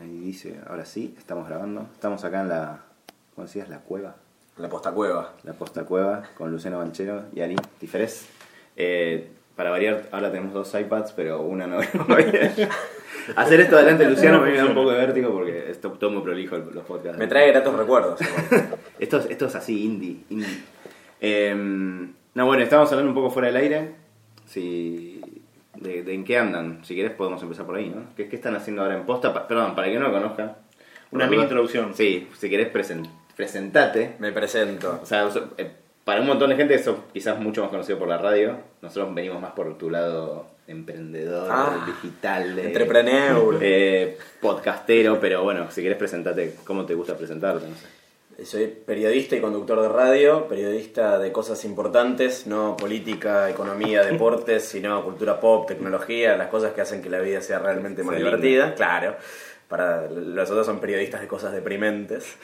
Ahí dice, ahora sí, estamos grabando. Estamos acá en la, ¿cómo decías? La cueva. La posta cueva. La posta cueva con Luciano Banchero y Ari Tiferés. Eh, para variar, ahora tenemos dos iPads, pero una no. Hacer esto delante de Luciano me da un poco de vértigo porque es to- todo muy prolijo los podcasts. Me trae gratos recuerdos. Esto, es- esto es así, indie. indie. Eh, no, bueno, estamos hablando un poco fuera del aire. Si, de, de en qué andan. Si querés podemos empezar por ahí, ¿no? ¿Qué, qué están haciendo ahora en posta? Pa- perdón, para el que no lo conozca. Una mini introducción. Sí, si querés presen- presentate. Me presento. O sea, so- eh, para un montón de gente sos quizás mucho más conocido por la radio. Nosotros venimos más por tu lado emprendedor, Ah, digital, de- Entrepreneur. eh, podcastero, pero bueno, si querés presentarte, ¿cómo te gusta presentarte? No sé. Soy periodista y conductor de radio, periodista de cosas importantes, no política, economía, deportes, sino cultura pop, tecnología, las cosas que hacen que la vida sea realmente más divertida. Claro, para los otros son periodistas de cosas deprimentes.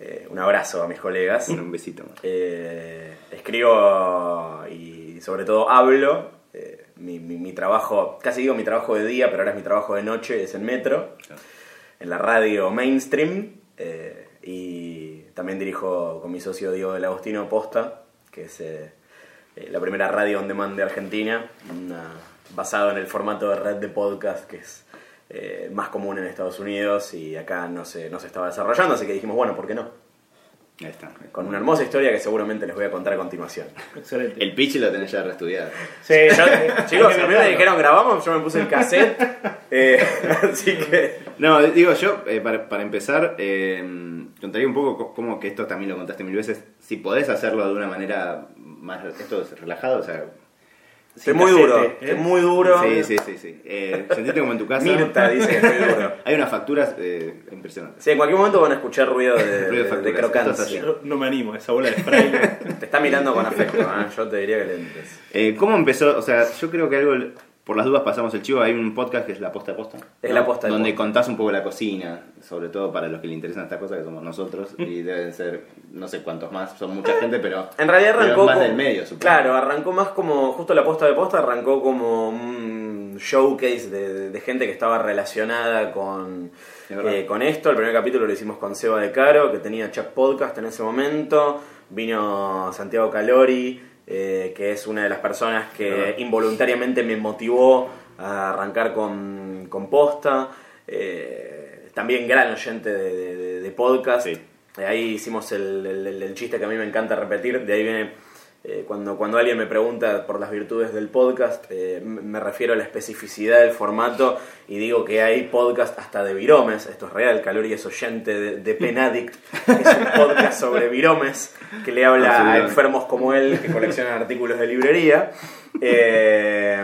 Eh, un abrazo a mis colegas. Un besito. Eh, escribo y sobre todo hablo. Eh, mi, mi- mi trabajo, casi digo mi trabajo de día, pero ahora es mi trabajo de noche, es en Metro, en la radio mainstream. eh, y también dirijo con mi socio Diego del Agostino Posta, que es eh, eh, la primera radio on demand de Argentina, una- basado en el formato de red de podcast que es eh, más común en Estados Unidos y acá no se, no se estaba desarrollando, así que dijimos, bueno, ¿por qué no? Ahí está. Con una hermosa historia que seguramente les voy a contar a continuación. Excelente. El pitch lo tenés ya reestudiado. Sí, Yo- chicos, a mí me dijeron grabamos, yo me puse el cassette, eh, así que... No, digo yo, eh, para, para empezar, eh, contaría un poco co- cómo que esto también lo contaste mil veces. Si podés hacerlo de una manera más. Esto es relajado, o sea. Sin muy duro, ¿eh? estoy muy duro. Sí, sí, sí. sí. Eh, sentite como en tu casa. Mirta dice que estoy duro. Hay unas facturas eh, impresionantes. Sí, en cualquier momento van a escuchar ruido de, Ruido de crocancia. es no me animo, esa bola de spray. Te está mirando con afecto, ¿eh? yo te diría que lentes. Eh, ¿Cómo empezó? O sea, yo creo que algo. Por las dudas pasamos el chivo. Hay un podcast que es La Posta de Posta. Es La Posta de Donde Posta. contás un poco la cocina. Sobre todo para los que le interesan estas cosas, que somos nosotros. Y deben ser no sé cuántos más. Son mucha gente, pero. En realidad arrancó. más como- del medio, supongo. Claro, arrancó más como. Justo la posta de posta arrancó como un showcase de, de- de gente que estaba relacionada con, eh, con esto. El primer capítulo lo hicimos con Seba de Caro, que tenía Chuck Podcast en ese momento. Vino Santiago Calori, eh, que es una de las personas que involuntariamente me motivó a arrancar con, con posta. Eh, también gran oyente de, de- de- podcast. Sí. Ahí hicimos el, el- el- el chiste que a mí me encanta repetir. De ahí viene eh, cuando, cuando alguien me pregunta por las virtudes del podcast, eh, me refiero a la especificidad del formato y digo que hay podcast hasta de viromes. Esto es real. Calori es oyente de, de Pen Addict, que es un podcast sobre viromes que le habla a enfermos como él que coleccionan artículos de librería. Eh,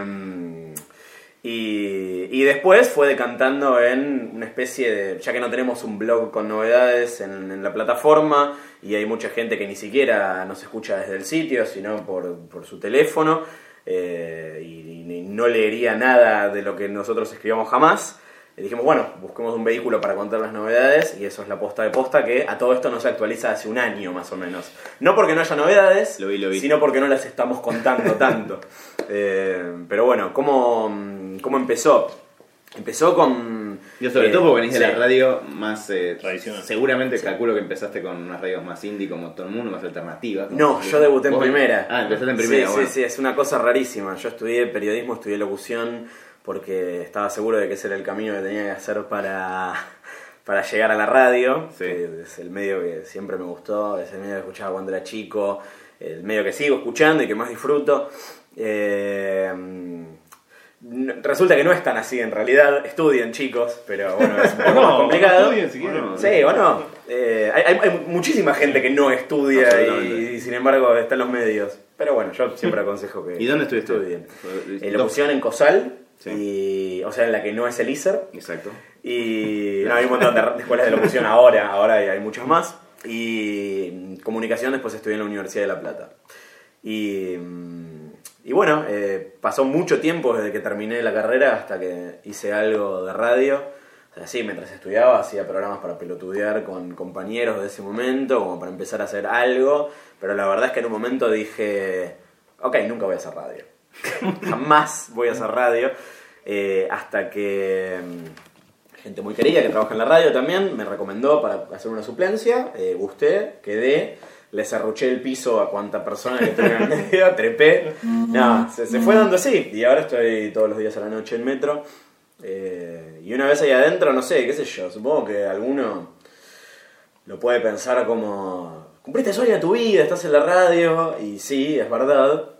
y, y después fue decantando en una especie de, ya que no tenemos un blog con novedades en, en la plataforma y hay mucha gente que ni siquiera nos escucha desde el sitio, sino por, por su teléfono eh, y, y no leería nada de lo que nosotros escribamos jamás. Y dijimos, bueno, busquemos un vehículo para contar las novedades y eso es la posta de posta que a todo esto no se actualiza hace un año más o menos. No porque no haya novedades, Lo vi, lo vi. sino porque no las estamos contando tanto. Eh, pero bueno, ¿cómo, ¿cómo empezó? Empezó con... Yo sobre eh, todo porque venís de sí. la radio más eh, Tradicional. Seguramente calculo que empezaste con unas radios más indie como todo el mundo, más alternativas. No, yo debuté en primera. Ah, empezaste en primera, Sí, bueno. sí, sí, es una cosa rarísima. Yo estudié periodismo, estudié locución, porque estaba seguro de que ese era el camino que tenía que hacer para, para llegar a la radio. Sí. que es el medio que siempre me gustó, es el medio que escuchaba cuando era chico, el medio que sigo escuchando y que más disfruto. Eh, resulta que no es tan así en realidad. Estudien, chicos, pero bueno, es un poco No, más complicado. estudien si quieren. Bueno, Sí, o no. Eh, hay, hay- muchísima gente que no estudia y, y sin embargo está en los medios. Pero bueno, yo siempre aconsejo que ¿Y dónde estudiaste? estudien. Fue- En locución en COSAL, Sí. y, o sea, en la que no es el ISER. Exacto. Y no, hay un montón de, de escuelas de locución ahora, ahora hay, hay muchas más. Y comunicación después estudié en la Universidad de La Plata. Y, mm, y bueno, eh, pasó mucho tiempo desde que terminé la carrera hasta que hice algo de radio. O sea, sí, mientras estudiaba hacía programas para pelotudear con compañeros de ese momento, como para empezar a hacer algo. Pero la verdad es que en un momento dije, ok, nunca voy a hacer radio. Jamás voy a hacer radio. Eh, hasta que mm, gente muy querida que trabaja en la radio también, me recomendó para hacer una suplencia, eh, gusté, quedé, le cerruché el piso a cuanta persona que tuve en el medio, trepé, no, se, se fue dando así, y ahora estoy todos los días a la noche en metro, eh, y una vez ahí adentro, no sé, qué sé yo, supongo que alguno lo puede pensar como, cumpliste sueño de tu vida, estás en la radio, y sí, es verdad,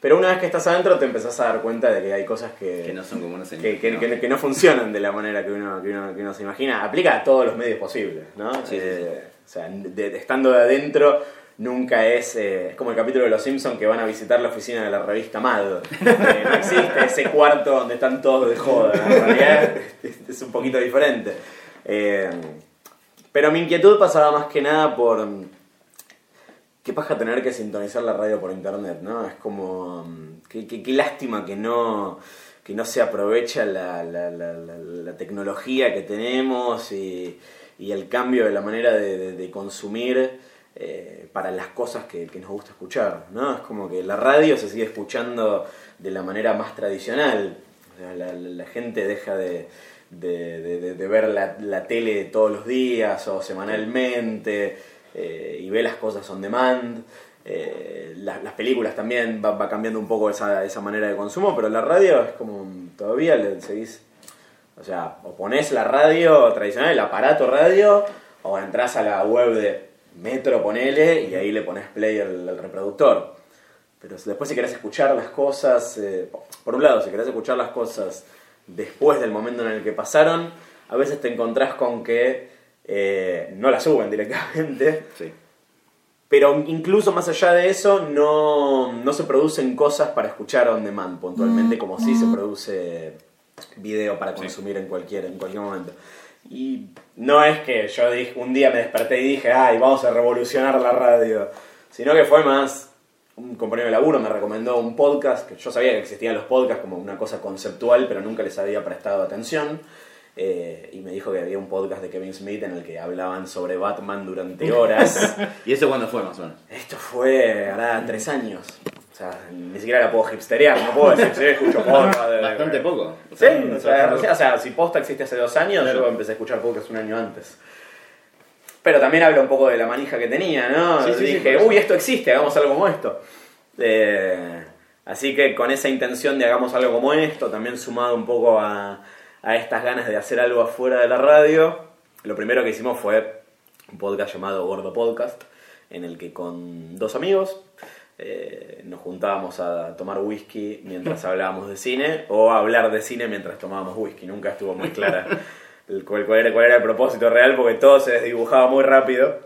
pero una vez que estás adentro te empezás a dar cuenta de que hay cosas que, Que no son como uno se que, que- imagina. que- que no funcionan de la manera que uno, que uno, que uno se imagina. Aplica a todos los medios posibles, ¿no? Sí, sí, Eh, sea, de- de- estando de adentro nunca es... eh, es como el capítulo de Los Simpsons que van a visitar la oficina de la revista Mad. Eh, no existe ese cuarto donde están todos de joda. En realidad es, un poquito diferente. Eh, pero mi inquietud pasaba más que nada por... Qué paja tener que sintonizar la radio por internet, ¿no? Es como. mm, Qué, qué- qué lástima que no, que no se aprovecha la- la- la tecnología que tenemos y, y el cambio de la manera de, consumir eh, para las cosas que, nos gusta escuchar, ¿no? Es como que la radio se sigue escuchando de la manera más tradicional. O sea, la, gente deja de, de- ver la, tele todos los días o semanalmente eh, y ve las cosas on demand. Eh, la- las películas también va, va cambiando un poco esa, esa manera de consumo, pero la radio es como todavía le seguís. O sea, o ponés la radio tradicional, el aparato radio, o entras a la web de Metro, ponele, y ahí le pones play al, al reproductor. Pero después si querés escuchar las cosas, eh, por un lado, si querés escuchar las cosas después del momento en el que pasaron, a veces te encontrás con que eh, no las suben directamente. Sí. Pero incluso más allá de eso, no, no se producen cosas para escuchar on demand puntualmente, como si se produce video para consumir en, cualquier, en cualquier momento. Y no es que yo dije, un día me desperté y dije, ay, vamos a revolucionar la radio, sino que fue más un compañero de laburo me recomendó un podcast, que yo sabía que existían los podcasts como una cosa conceptual, pero nunca les había prestado atención. Eh, y me dijo que había un podcast de Kevin Smith en el que hablaban sobre Batman durante horas. ¿Y eso cuándo fue más o menos? Esto fue hará tres años. Sea, ni siquiera la puedo hipsterear, no puedo decir, sí, escucho podcast. Bastante poco. Sí, o sea, recién- o sea, si posta existe hace dos años, Claro. yo empecé a escuchar podcast un año antes. Pero también habla un poco de la manija que tenía, ¿no? Sí, Dije, uy, esto existe, hagamos algo como esto. Eh, así que con esa intención de hagamos algo como esto, también sumado un poco a, a estas ganas de hacer algo afuera de la radio, lo primero que hicimos fue un podcast llamado Gordo Podcast, en el que con dos amigos eh, nos juntábamos a tomar whisky mientras hablábamos de cine o a hablar de cine mientras tomábamos whisky. Nunca estuvo muy clara el- cuál, cuál era, cuál era el propósito real porque todo se desdibujaba muy rápido.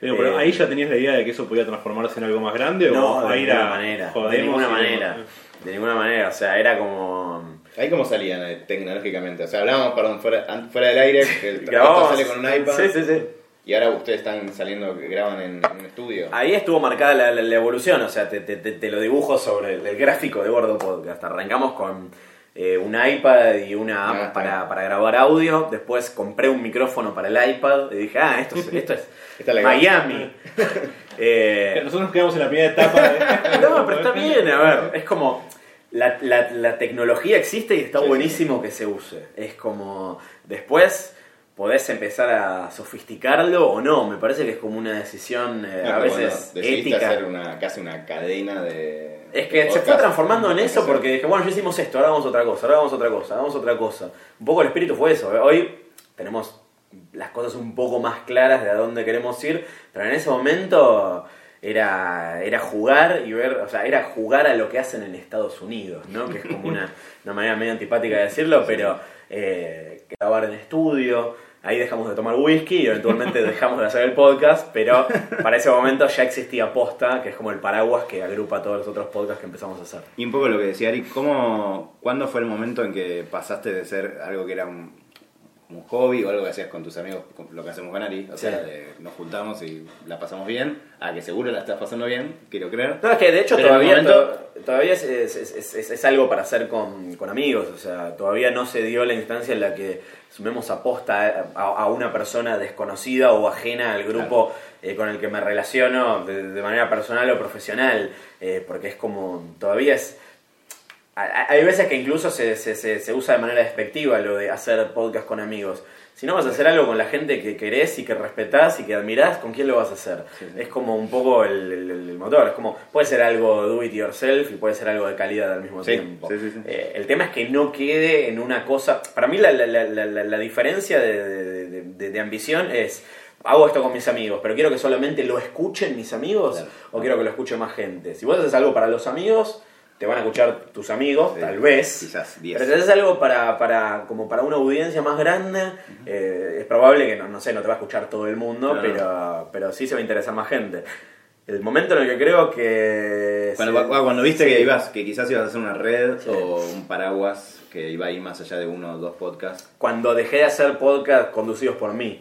Digo, pero Eh, ahí ya tenías la idea de que eso podía transformarse en algo más grande no, o de ninguna era manera. De ninguna manera. De ninguna manera. O sea, era como. ¿Ahí cómo salían eh, tecnológicamente? O sea, hablábamos, perdón, fuera, del aire, que el esto sale con un iPad. Sí, sí, sí. Y ahora ustedes están saliendo, que graban en, en un estudio. Ahí estuvo marcada la, la- la evolución, o sea, te, te- lo dibujo sobre el, el gráfico de Gordo Podcast. Arrancamos con eh, un iPad y una app Ah, para, para grabar audio. Después compré un micrófono para el iPad y dije, ah, esto es, esto es Esta es la Miami. Eh, Nosotros nos quedamos en la primera etapa de... no, pero está bien, a ver, es como... La, la- la tecnología existe y está Sí, sí, buenísimo que se use. Es como... Después podés empezar a sofisticarlo o no. Me parece que es como una decisión eh, a veces ética. hacer una, casi una cadena de. Es que se fue transformando en eso porque dije, bueno, ya hicimos esto, ahora vamos a otra cosa, ahora vamos a otra cosa, vamos a otra cosa. Un poco el espíritu fue eso. Hoy tenemos las cosas un poco más claras de a dónde queremos ir, pero en ese momento era, era jugar y ver, o sea, era jugar a lo que hacen en Estados Unidos, ¿no? Que es como una, una manera medio antipática de decirlo, pero eh, grabar en estudio, ahí dejamos de tomar whisky y eventualmente dejamos de hacer el podcast, pero para ese momento ya existía Posta, que es como el paraguas que agrupa todos los otros podcasts que empezamos a hacer. Y un poco lo que decía Ari, ¿cómo, ¿cuándo fue el momento en que pasaste de ser algo que era un, un hobby o algo que hacías con tus amigos, lo que hacemos con Ari? O sea, de nos juntamos y la pasamos bien, a que seguro la estás pasando bien, quiero creer. No, es que de hecho Pero todavía, momento- to- todavía es, es- es- es- es algo para hacer con, con amigos, o sea, todavía no se dio la instancia en la que sumemos aposta a, a una persona desconocida o ajena al grupo eh, con el que me relaciono de, de manera personal o profesional, eh, porque es como, todavía es... hay veces que incluso se, se, se, se usa de manera despectiva lo de hacer podcast con amigos. Si no vas a hacer algo con la gente que querés y que respetás y que admirás, ¿con quién lo vas a hacer? Es como un poco el, el- el motor. Es como, puede ser algo do it yourself y puede ser algo de calidad al mismo Sí, tiempo. sí, sí, sí. Eh, el tema es que no quede en una cosa. Para mí, la, la, la, la, diferencia de, de- de- de- de ambición es. Hago esto con mis amigos, pero quiero que solamente lo escuchen mis amigos Claro. o quiero que lo escuche más gente. Si vos haces algo para los amigos, te van a escuchar tus amigos, Sí, tal vez. quizás diez. Pero si haces algo para, para, como para una audiencia más grande, eh, es probable que, no, no sé, no te va a escuchar todo el mundo, pero, pero sí se va a interesar más gente. El momento en el que creo que... Cuando, se- cu- cuando viste sí. que ibas, que quizás ibas a hacer una red Sí. o un paraguas que iba a ir más allá de uno o dos podcasts. cuando dejé de hacer podcast conducidos por mí.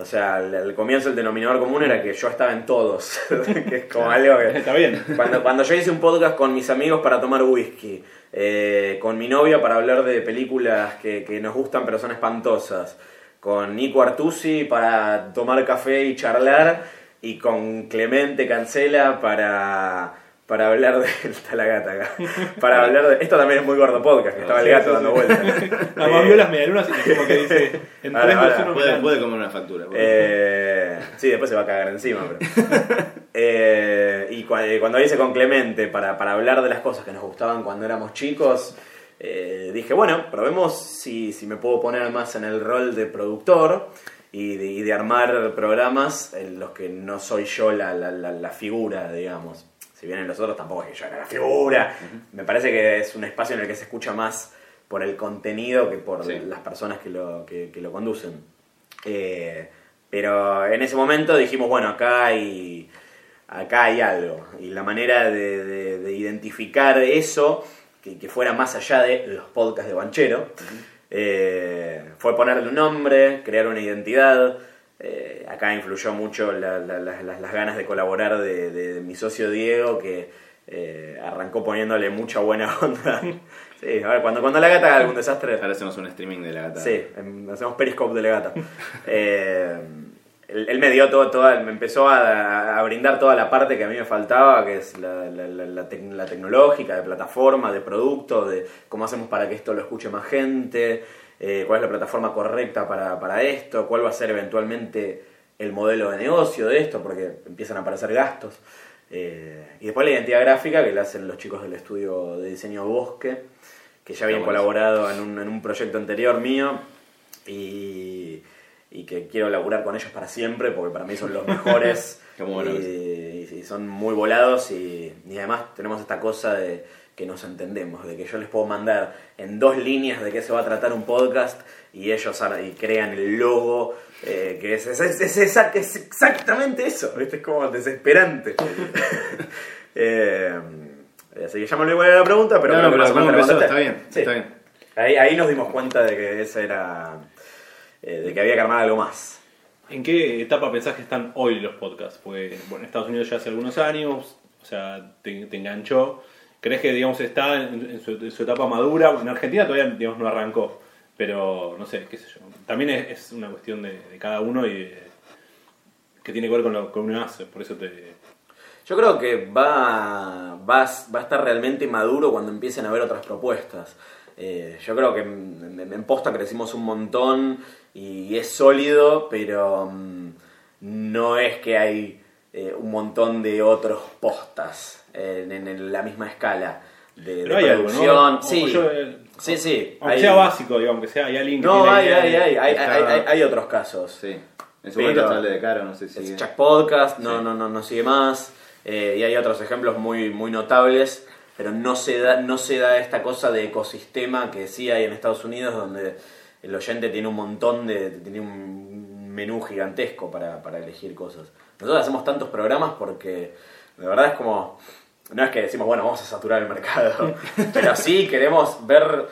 O sea, al, al comienzo el denominador común era que yo estaba en todos. que es como algo que... Está bien. Cuando, cuando yo hice un podcast con mis amigos para tomar whisky, eh, con mi novia para hablar de películas que, que nos gustan pero son espantosas, con Nico Artusi para tomar café y charlar, y con Clemente Cancela para, para hablar de... Está la gata acá. Para hablar de... Esto también es muy gordo podcast, que estaba el gato sí, dando sí. vueltas. Nada más Eh, vio las medialunas y como que dice, en Ahora, 3, 2, ahora, 1, Puede, puede comer una factura. eh, sí, después se va a cagar encima. Pero. Eh, y cu- eh, cuando hice con Clemente para, para hablar de las cosas que nos gustaban cuando éramos chicos, eh, dije, bueno, probemos si, si me puedo poner más en el rol de productor y de, y de armar programas en los que no soy yo la, la- la- la figura, digamos. Si bien en los otros tampoco es que yo era la figura. Me parece que es un espacio en el que se escucha más por el contenido que por Sí. las personas que lo, que- que lo conducen. Eh, pero en ese momento dijimos, bueno, acá hay, acá hay algo. Y la manera de, de- de identificar eso, que, que fuera más allá de los podcasts de Banchero, eh, fue ponerle un nombre, crear una identidad. Eh, acá influyó mucho la- la- la- las- ganas de colaborar de, de- de mi socio Diego, que eh, arrancó poniéndole mucha buena onda. Sí, a ver, cuando, cuando la gata haga algún desastre, Ahora hacemos un streaming de la gata. Sí, em, hacemos Periscope de Legata. Eh, él, él me dio todo, toda, me empezó a, a brindar toda la parte que a mí me faltaba, que es la, la- la- la tec- la tecnológica, de plataforma, de producto, de cómo hacemos para que esto lo escuche más gente, eh, cuál es la plataforma correcta para, para esto, cuál va a ser eventualmente el modelo de negocio de esto, porque empiezan a aparecer gastos. Eh, y después la identidad gráfica que la hacen los chicos del estudio de diseño Bosque, que ya habían colaborado en un, en un proyecto anterior mío y, y que quiero laburar con ellos para siempre porque para mí son los mejores. Y, y son muy volados y, y además tenemos esta cosa de que nos entendemos, de que yo les puedo mandar en dos líneas de qué se va a tratar un podcast y ellos y crean el logo, eh, que es, es, es- es exact- es exactamente eso, ¿viste? es como desesperante. Eh, así que ya me olvidé de la pregunta, pero No, no, pero más o ¿cómo menos la empezó? contesté. Está bien, Sí. está bien. Ahí, ahí nos dimos cuenta de que esa era. eh, de que había que armar algo más. ¿En qué etapa pensás que están hoy los podcasts? Porque bueno, en Estados Unidos ya hace algunos años, o sea, te, te enganchó. ¿Crees que digamos está en, su, etapa madura? En Argentina todavía digamos, no arrancó, pero no sé, qué sé yo. También es, una cuestión de, cada uno y que tiene que ver con lo que uno hace, por eso te... Yo creo que va, va, va a estar realmente maduro cuando empiecen a haber otras propuestas. Eh, yo creo que en posta crecimos un montón y es sólido, pero mm, no es que hay eh, un montón de otros postas en, en- en la misma escala de, de hay algo, producción. ¿no? O- Sí, yo, eh, sí, sí. Aunque hay- sea básico, digamos, que sea, hay alguien que No, tiene hay, idea hay, hay, hay, hay, hay- hay otros casos. Sí. En su Pero- momento el de Caro, no sé si. Es Chuck Podcast, no, Sí. no, no, no sigue más. eh, y hay otros ejemplos muy, muy notables, pero no se, da, no se da esta cosa de ecosistema que sí hay en Estados Unidos, donde el oyente tiene un montón de. tiene un menú gigantesco para, para elegir cosas. Nosotros hacemos tantos programas porque de verdad es como. No es que decimos, bueno, vamos a saturar el mercado, pero sí queremos ver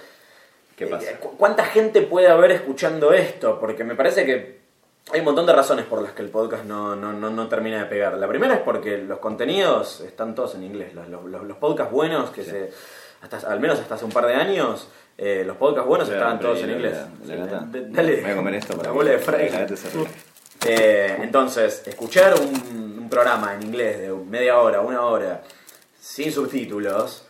¿Qué pasa? eh, cu- ¿Cuánta gente puede haber escuchando esto? Porque me parece que hay un montón de razones por las que el podcast no, no, no, no termina de pegar. La primera es porque los contenidos están todos en inglés. Los, los, podcasts buenos, que Sí. se, hasta, al menos hasta hace un par de años, eh, los podcasts buenos Claro, estaban todos en la- inglés. la- la. D- Dale. Voy a comer esto para la bola de Eh, entonces, escuchar un, un programa en inglés de media hora, una hora, sin subtítulos,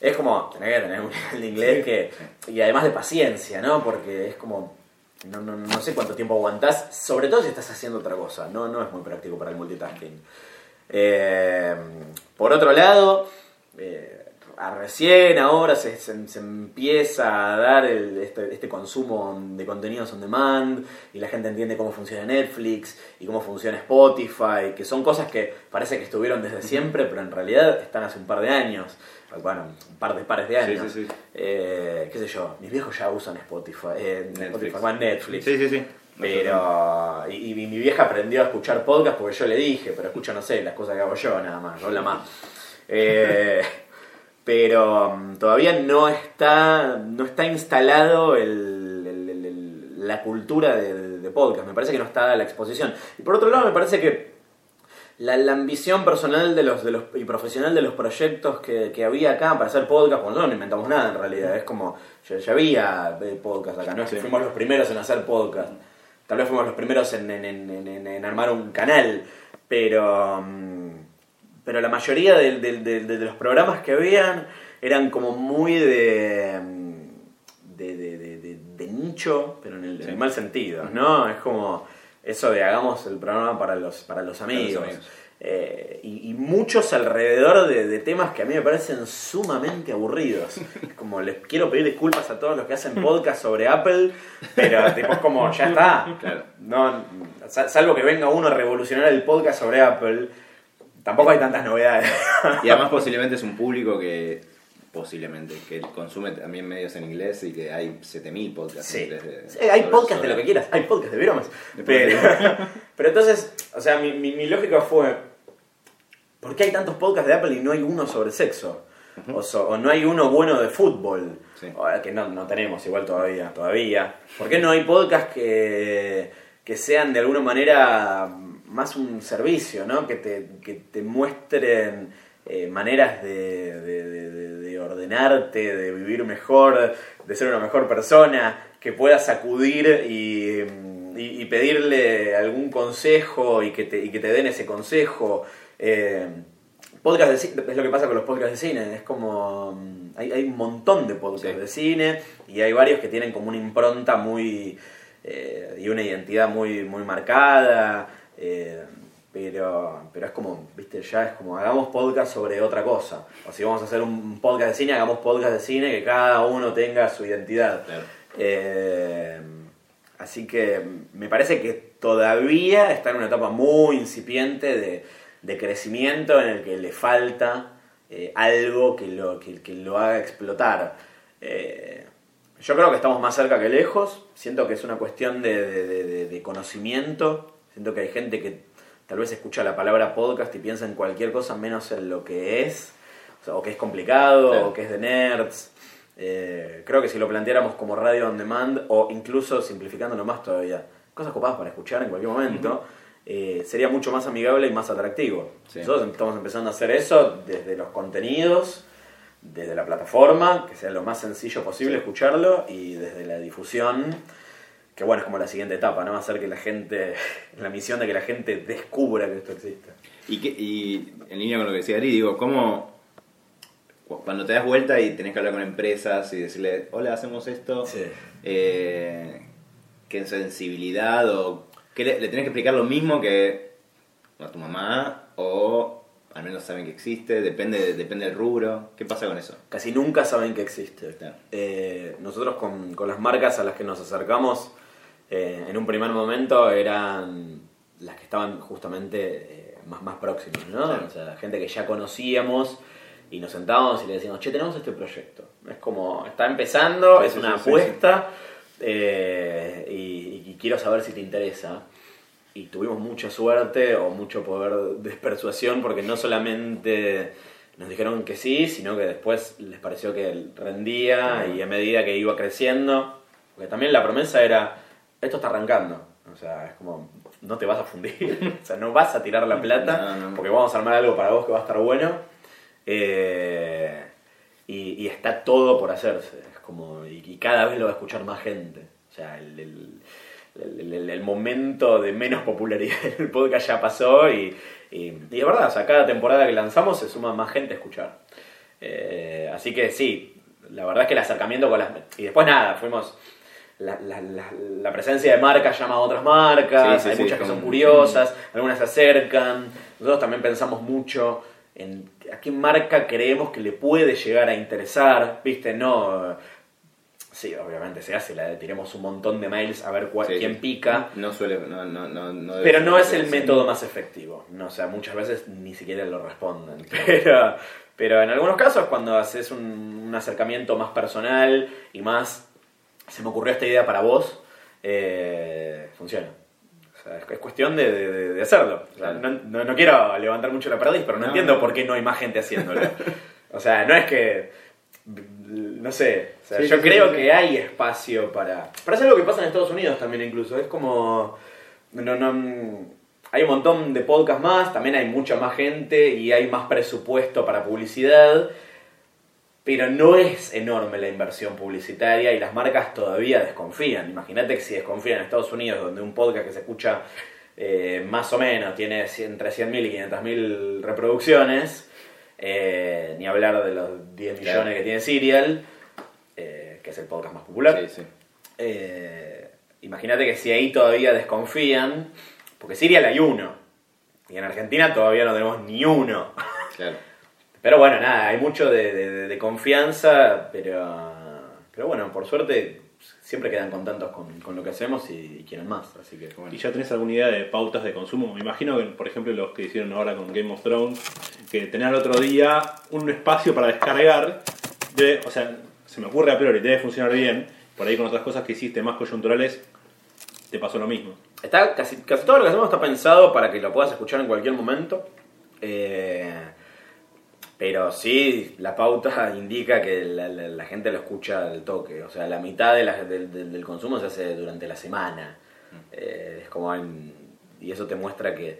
es como, tenés que tener un nivel de inglés que, y además de paciencia, ¿no? Porque es como, no, no, no sé cuánto tiempo aguantás, sobre todo si estás haciendo otra cosa, no, no es muy práctico para el multitasking. Eh, por otro lado, eh, a recién ahora se, se- se empieza a dar el- este, este consumo de contenidos on demand y la gente entiende cómo funciona Netflix y cómo funciona Spotify, que son cosas que parece que estuvieron desde siempre, pero en realidad están hace un par de años. Bueno, un par de pares de Sí, años. sí, sí. Eh, qué sé yo, mis viejos ya usan Spotify, eh, Netflix. Spotify, bueno, Netflix. Sí, sí, sí. Pero. Y, y mi vieja aprendió a escuchar podcast porque yo le dije, pero escucha, no sé, las cosas que hago yo nada más, no la más. Eh, pero mm, todavía no está, no está instalado el- el- el- el- la cultura de, de podcast. Me parece que no está la exposición. Y por otro lado, me parece que la, la ambición personal de los, de los y profesional de los proyectos que, que había acá para hacer podcast, cuando nosotros no inventamos nada en realidad, es como, ya, ya había eh, podcast acá, no es que Sí. fuimos los primeros en hacer podcast, tal vez fuimos los primeros en, en- en- en- en armar un canal, pero, mm, pero la mayoría de, de- de- de los programas que habían eran como muy de... mm, de, de- nicho, pero en el, en el mal sentido, ¿no? Es como eso de hagamos el programa para los, para los amigos. amigos. Eh, y, y muchos alrededor de, de temas que a mí me parecen sumamente aburridos. Como les quiero pedir disculpas a todos los que hacen podcast sobre Apple, pero tipo como, ya está. Claro. No, sal- salvo que venga uno a revolucionar el podcast sobre Apple, tampoco hay tantas novedades. Y además posiblemente es un público que posiblemente que consume también medios en inglés y que hay 7000 podcasts Sí. de- Sí, hay sobre- podcast de lo que quieras, hay podcast de bromas. Pero, pero entonces, o sea, mi, mi, mi lógica fue, ¿por qué hay tantos podcasts de Apple y no hay uno sobre sexo? o, so- o no hay uno bueno de fútbol, Sí. O, eh, que no, no tenemos igual todavía, todavía. ¿Por qué no hay podcasts que, que sean de alguna manera más un servicio, ¿no? que, te, que te muestren eh, maneras de, de- de- de- de ordenarte, de vivir mejor, de ser una mejor persona, que puedas acudir y, y- y pedirle algún consejo y que te, y que te den ese consejo? Eh, Podcast de cine, es lo que pasa con los podcasts de cine, es como. mm, Hay, hay un montón de podcasts Sí. de cine y hay varios que tienen como una impronta muy. eh, y una identidad muy, muy marcada. Eh, pero, pero es como, viste, ya es como, hagamos podcast sobre otra cosa. O si vamos a hacer un podcast de cine, hagamos podcast de cine que cada uno tenga su identidad. Claro. Eh, así que me parece que todavía está en una etapa muy incipiente de, de crecimiento en el que le falta eh, algo que lo, que, que lo haga explotar. Eh, yo creo que estamos más cerca que lejos, siento que es una cuestión de, de- de- de- de conocimiento, siento que hay gente que tal vez escucha la palabra podcast y piensa en cualquier cosa menos en lo que es, o, sea, o que es complicado, Claro. o que es de nerds. Eh, creo que si lo planteáramos como radio on demand, o incluso simplificándolo más todavía, cosas copadas para escuchar en cualquier momento, eh, sería mucho más amigable y más atractivo. Sí. Nosotros estamos empezando a hacer eso desde los contenidos, desde la plataforma, que sea lo más sencillo posible escucharlo, y desde la difusión, que bueno, es como la siguiente etapa, ¿no? Hacer que la gente, la misión de que la gente descubra que esto existe. Y, que, y en línea con lo que decía Ari, digo, ¿cómo cu- cuando te das vuelta y tenés que hablar con empresas y decirle, hola, hacemos esto, Sí. eh, qué sensibilidad o qué le, le tenés que explicar lo mismo que a tu mamá o al menos saben que existe, depende, depende del rubro, ¿qué pasa con eso? Casi nunca saben que existe. Claro. Eh, nosotros con, con las marcas a las que nos acercamos, eh, en un primer momento eran las que estaban justamente eh, más, más próximas, ¿no? Claro. O sea, gente que ya conocíamos y nos sentábamos y le decíamos, che, tenemos este proyecto. Es como, está empezando, Sí, es sí, una sí, apuesta eh, y, y quiero saber si te interesa. Y tuvimos mucha suerte o mucho poder de persuasión porque no solamente nos dijeron que sí, sino que después les pareció que rendía y a medida que iba creciendo, porque también la promesa era, esto está arrancando, o sea, es como, no te vas a fundir, o sea, no vas a tirar la plata No, no. porque vamos a armar algo para vos que va a estar bueno. Eh, y, y está todo por hacerse, es como, y, y cada vez lo va a escuchar más gente, o sea, el, el- el, el- el momento de menos popularidad del podcast ya pasó y, y, y es verdad, o sea, cada temporada que lanzamos se suma más gente a escuchar. Eh, así que sí, la verdad es que el acercamiento con las... Y después nada, fuimos... La, la- la- la presencia de marcas llama a otras marcas, Sí, sí, hay sí, muchas que son curiosas, algunas se acercan. Nosotros también pensamos mucho en a qué marca creemos que le puede llegar a interesar, ¿viste? No... Sí, obviamente se hace, la, tiremos un montón de mails a ver cuál, quién pica. No suele. No, no, no, no Pero no es el método más efectivo. No, o sea, muchas veces ni siquiera lo responden. Pero, pero en algunos casos, cuando haces un, un acercamiento más personal y más. Se me ocurrió esta idea para vos, eh, funciona. O sea, es, es cuestión de, de- de hacerlo. O sea, no, no- no quiero levantar mucho la perdiz, pero no, No, entiendo por qué no hay más gente haciéndolo. o sea, no es que. No sé. O sea, Sí, yo sí, creo sí, que hay espacio para. Para hacer lo que pasa en Estados Unidos también, incluso. Es como. No, no, hay un montón de podcasts más, también hay mucha más gente y hay más presupuesto para publicidad, pero no es enorme la inversión publicitaria y las marcas todavía desconfían. Imagínate que si desconfían en Estados Unidos, donde un podcast que se escucha eh, más o menos tiene cien- entre 100.000 y 500.000 reproducciones, eh, ni hablar de los 10 millones Claro. que tiene Serial, eh, que es el podcast más popular. Sí, sí. Imagínate que si ahí todavía desconfían, porque Serial hay uno, y en Argentina todavía no tenemos ni uno. Claro. Pero bueno, nada, hay mucho de, de- de confianza, pero, pero bueno, por suerte siempre quedan contentos con, con lo que hacemos y, y quieren más, así que ¿Y ya tenés alguna idea de pautas de consumo? Me imagino que, por ejemplo, los que hicieron ahora con Game of Thrones, que tener al otro día un espacio para descargar, debe- o sea, se me ocurre a priori, debe funcionar bien. Por ahí con otras cosas que hiciste más coyunturales, te pasó lo mismo. Está casi, casi todo lo que hacemos está pensado para que lo puedas escuchar en cualquier momento. Eh, pero sí, la pauta indica que la, la- la gente lo escucha al toque. O sea, la mitad de la- del, consumo se hace durante la semana. Eh, es como en- y eso te muestra que,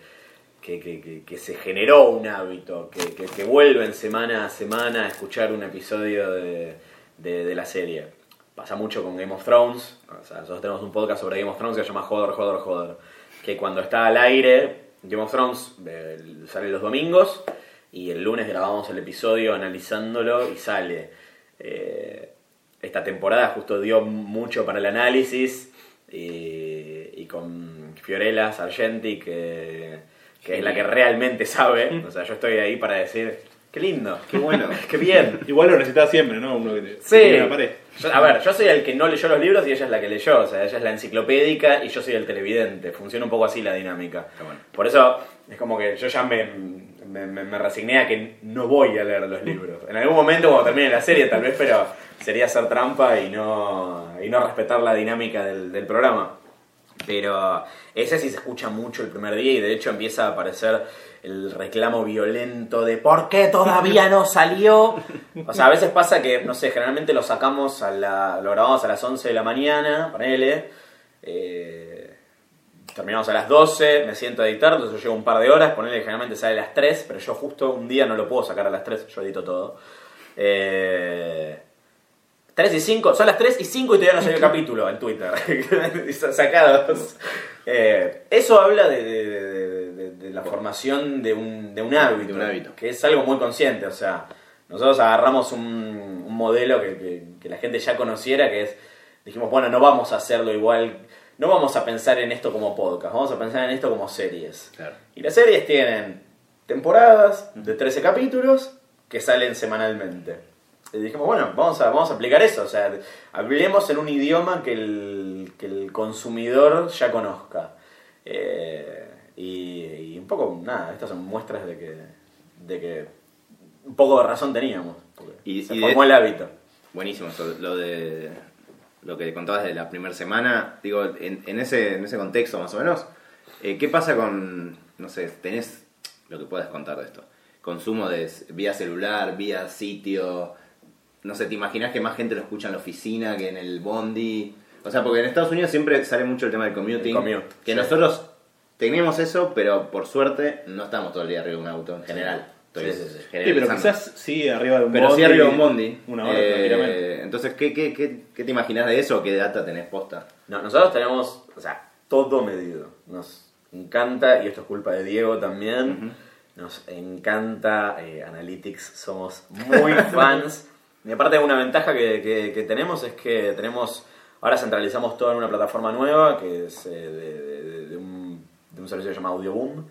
que, que- que- que se generó un hábito, que, vuelven semana a semana a escuchar un episodio de, de- de la serie. Pasa mucho con Game of Thrones. O sea, nosotros tenemos un podcast sobre Game of Thrones que se llama Joder, Joder, Joder. Que cuando está al aire, Game of Thrones eh, sale los domingos y el lunes grabamos el episodio analizándolo y sale. Eh, esta temporada justo dio mucho para el análisis y, y con Fiorella Sargenti, que, que es la que realmente sabe. O sea, yo estoy ahí para decir, qué lindo, Qué bueno. qué bien. Igual lo necesitas siempre, ¿no? Uno que te, Sí. que. Yo- a ver, yo soy el que no leyó los libros y ella es la que leyó. O sea, ella es la enciclopédica y yo soy el televidente. Funciona un poco así la dinámica. Está bueno. Por eso es como que yo ya me, me, me- resigné a que no voy a leer los libros. En algún momento cuando termine la serie tal vez, pero sería hacer trampa y no, y no respetar la dinámica del, del programa. Pero ese sí se escucha mucho el primer día y de hecho empieza a aparecer el reclamo violento de ¿por qué todavía no salió? O sea, a veces pasa que, no sé, generalmente lo sacamos a la, lo grabamos a las 11 de la mañana, ponele, eh, terminamos a las 12, me siento a editar, entonces yo llevo un par de horas, ponele que generalmente sale a las 3, pero yo justo un día no lo puedo sacar a las 3, yo edito todo. Eh, 3 y 5, son las 3 y 5 y todavía no salió el capítulo en Twitter. Sacados. Eh, eso habla de, de- de- de- de la formación de un, de un hábito. Un hábito. Que es algo muy consciente. O sea, nosotros agarramos un, un modelo que, que- que la gente ya conociera, que es, dijimos, bueno, no vamos a hacerlo igual, no vamos a pensar en esto como podcast, vamos a pensar en esto como series. Claro. Y las series tienen temporadas de 13 capítulos que salen semanalmente. Y dijimos, bueno, vamos a, vamos a aplicar eso. O sea, hablemos en un idioma que el, que el consumidor ya conozca. Eh, y, y un poco, nada, estas son muestras de que, de que un poco de razón teníamos. Porque Y- se y formó de- el hábito. Buenísimo eso, lo de lo que contabas de la primera semana, digo, en, en ese, en ese contexto más o menos, eh, ¿qué pasa con, no sé, tenés lo que puedas contar de esto? Consumo de vía celular, vía sitio, no sé, ¿te imaginas que más gente lo escucha en la oficina que en el bondi? O sea, porque en Estados Unidos siempre sale mucho el tema del commuting, commute, que sí. nosotros tenemos eso, pero por suerte no estamos todo el día arriba de un auto en general. Estoy Sí, sí, sí. Sí, pero quizás sí arriba de un Pero bondi. sí arriba de un bondi. Una hora Eh, entonces, ¿qué, qué, qué, qué te imaginas de eso? ¿Qué data tenés posta? No, nosotros tenemos, o sea, todo medido. Nos encanta, y esto es culpa de Diego también, Nos encanta eh, Analytics, somos muy fans. Y aparte una ventaja que, que- que tenemos es que tenemos, ahora centralizamos todo en una plataforma nueva que es eh, de, de- de un, de un servicio llamado Audioboom,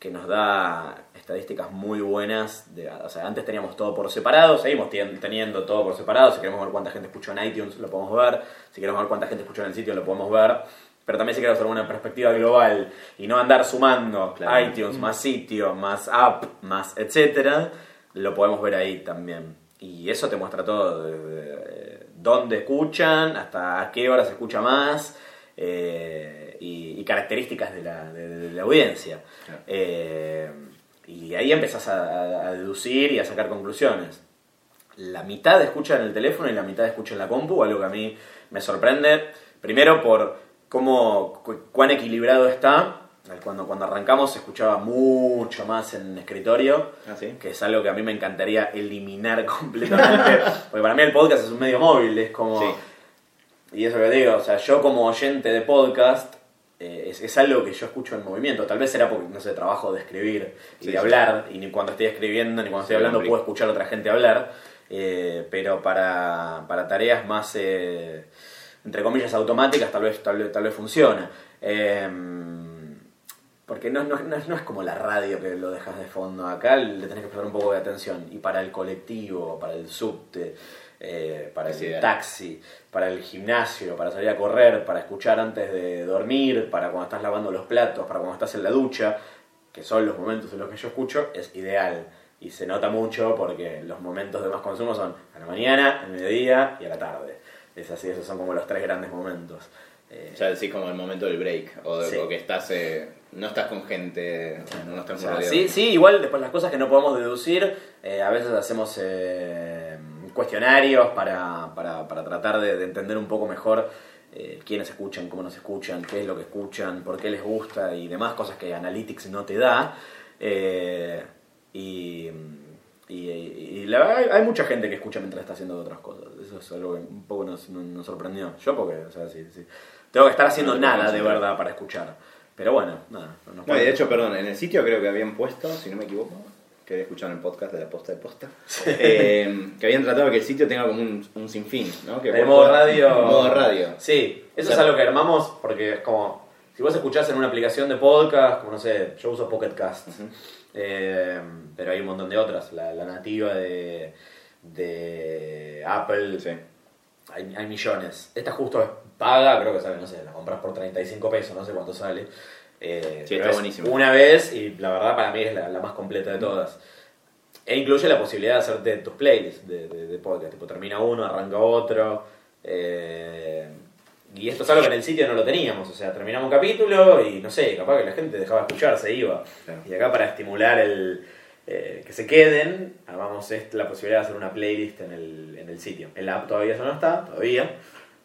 que nos da estadísticas muy buenas. De, o sea, antes teníamos todo por separado, seguimos teniendo todo por separado. Si queremos ver cuánta gente escuchó en iTunes, lo podemos ver. Si queremos ver cuánta gente escuchó en el sitio, lo podemos ver. Pero también si queremos hacer una perspectiva global y no andar sumando Claro. iTunes, más sitio, más app, más etcétera, lo podemos ver ahí también. Y eso te muestra todo, desde eh, dónde escuchan, hasta a qué hora se escucha más, eh, y, y características de la, de- de la audiencia. Claro. Eh, y ahí empezás a, deducir y a sacar conclusiones. La mitad escucha en el teléfono y la mitad escucha en la compu, algo que a mí me sorprende. Primero por cómo, cu- cuán equilibrado está. Cuando, cuando arrancamos se escuchaba mucho más en escritorio, Ah, sí. que es algo que a mí me encantaría eliminar completamente. porque para mí el podcast es un medio móvil, es como... Sí. Y eso que digo, o sea, yo como oyente de podcast, eh, es, es algo que yo escucho en movimiento. Tal vez será porque, no sé, trabajo de escribir y Sí, de sí. hablar, y ni cuando estoy escribiendo ni cuando estoy hablando puedo escuchar a otra gente hablar. eh, pero para, para tareas más, eh, entre comillas, automáticas, tal vez, tal vez, tal vez funciona. Eh, porque no, no, no es- no es como la radio que lo dejas de fondo. Acá le tenés que prestar un poco de atención. Y para el colectivo, para el subte, eh, para Es el ideal. taxi, para el gimnasio, para salir a correr, para escuchar antes de dormir, para cuando estás lavando los platos, para cuando estás en la ducha, que son los momentos en los que yo escucho, es ideal. Y se nota mucho porque los momentos de más consumo son a la mañana, al mediodía y a la tarde. Es así, esos son como los tres grandes momentos. Eh, Ya decís como el momento del break, o, de- Sí. o que estás, eh, no estás con gente, no, no estás O sea, sí, sí, igual después las cosas que no podemos deducir, eh, a veces hacemos cuestionarios para, para, para tratar de, de entender un poco mejor eh, quiénes escuchan, cómo nos escuchan, qué es lo que escuchan, por qué les gusta y demás cosas que Analytics no te da. Eh, y y, y la verdad, hay, hay mucha gente que escucha mientras está haciendo otras cosas. Eso es algo que un poco nos, sorprendió. Yo porque, o sea, sí, sí. Tengo que estar haciendo No nada de verdad para escuchar. Pero bueno, nada. no No, y de hecho, perdón, en el sitio creo que habían puesto, si no me equivoco, que en el podcast de la posta de posta, eh, que habían tratado que el sitio tenga como un, un sinfín, ¿no? Que El modo radio. Modo radio. Sí, eso O sea- es algo que armamos porque es como. Si vos escuchás en una aplicación de podcast, como no sé, yo uso Pocket Cast, eh, pero hay un montón de otras. La, la nativa de, de Apple, Sí. hay, hay millones. Esta justo es paga, creo que sale, no sé, la compras por 35 pesos, no sé cuánto sale. Eh, Sí, pero está es buenísimo. Una vez y la verdad para mí es la, la más completa de todas. E incluye la posibilidad de hacerte tus playlists de, de, de podcast. Tipo, termina uno, arranca otro. eh, y esto es algo que en el sitio no lo teníamos. O sea, terminamos un capítulo y no sé, capaz que la gente dejaba de escuchar, se iba. Claro. Y acá para estimular el eh, que se queden, armamos la posibilidad de hacer una playlist en el, en el sitio. En la app todavía eso no está, todavía.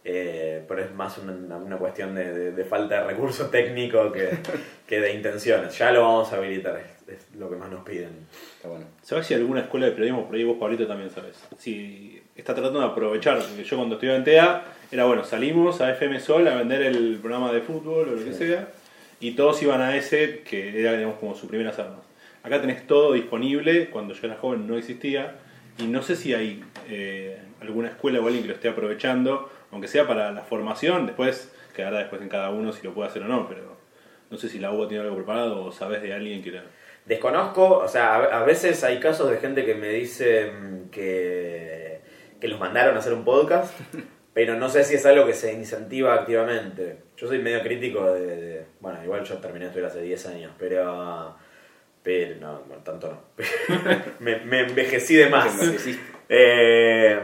Eh, pero es más una, una cuestión de, de- de falta de recurso técnico que, que de intenciones. Ya lo vamos a habilitar, es, es lo que más nos piden. Está bueno. ¿Sabes si alguna escuela de periodismo, por ahí vos, Pablito, también sabes? Si está tratando de aprovechar, porque yo cuando estudiaba en TEA, era bueno, salimos a FM Sol a vender el programa de fútbol o lo que sea, y todos iban a ese, que era digamos, como sus primeras armas. Acá tenés todo disponible, cuando yo era joven no existía, y no sé si hay eh, alguna escuela o alguien que lo esté aprovechando, aunque sea para la formación, después quedará después en cada uno si lo puede hacer o no, pero no sé si la UBA tiene algo preparado o sabes de alguien que... la- Desconozco, o sea, a, veces hay casos de gente que me dice mm, que, que los mandaron a hacer un podcast, pero no sé si es algo que se incentiva activamente. Yo soy medio crítico de... de- bueno, igual yo terminé de estudiar hace 10 años, pero... Pero no, bueno, tanto no. me, me envejecí de más. Eh,